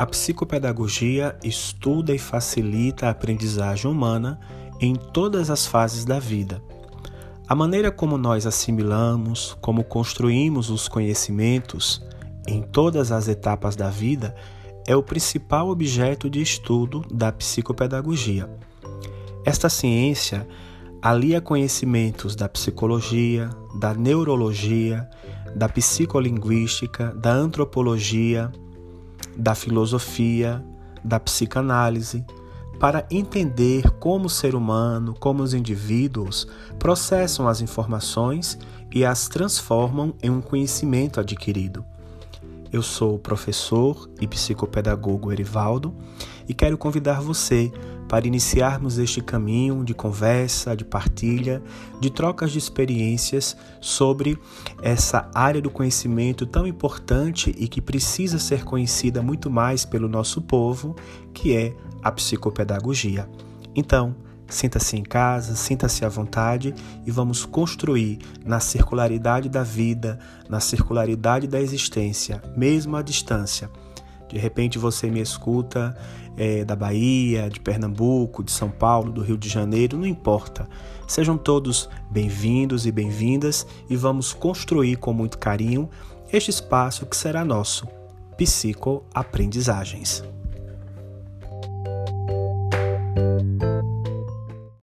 A psicopedagogia estuda e facilita a aprendizagem humana em todas as fases da vida. A maneira como nós assimilamos, como construímos os conhecimentos em todas as etapas da vida é o principal objeto de estudo da psicopedagogia. Esta ciência alia conhecimentos da psicologia, da neurologia, da psicolinguística, da antropologia, da filosofia, da psicanálise, para entender como o ser humano, como os indivíduos processam as informações e as transformam em um conhecimento adquirido. Eu sou o professor e psicopedagogo Erivaldo e quero convidar você para iniciarmos este caminho de conversa, de partilha, de trocas de experiências sobre essa área do conhecimento tão importante e que precisa ser conhecida muito mais pelo nosso povo, que é a psicopedagogia. Então, Sinta-se em casa, sinta-se à vontade e vamos construir na circularidade da vida, na circularidade da existência, mesmo à distância. De repente você me escuta é, da Bahia, de Pernambuco, de São Paulo, do Rio de Janeiro, não importa. Sejam todos bem-vindos e bem-vindas e vamos construir com muito carinho este espaço que será nosso, Psicoaprendizagens.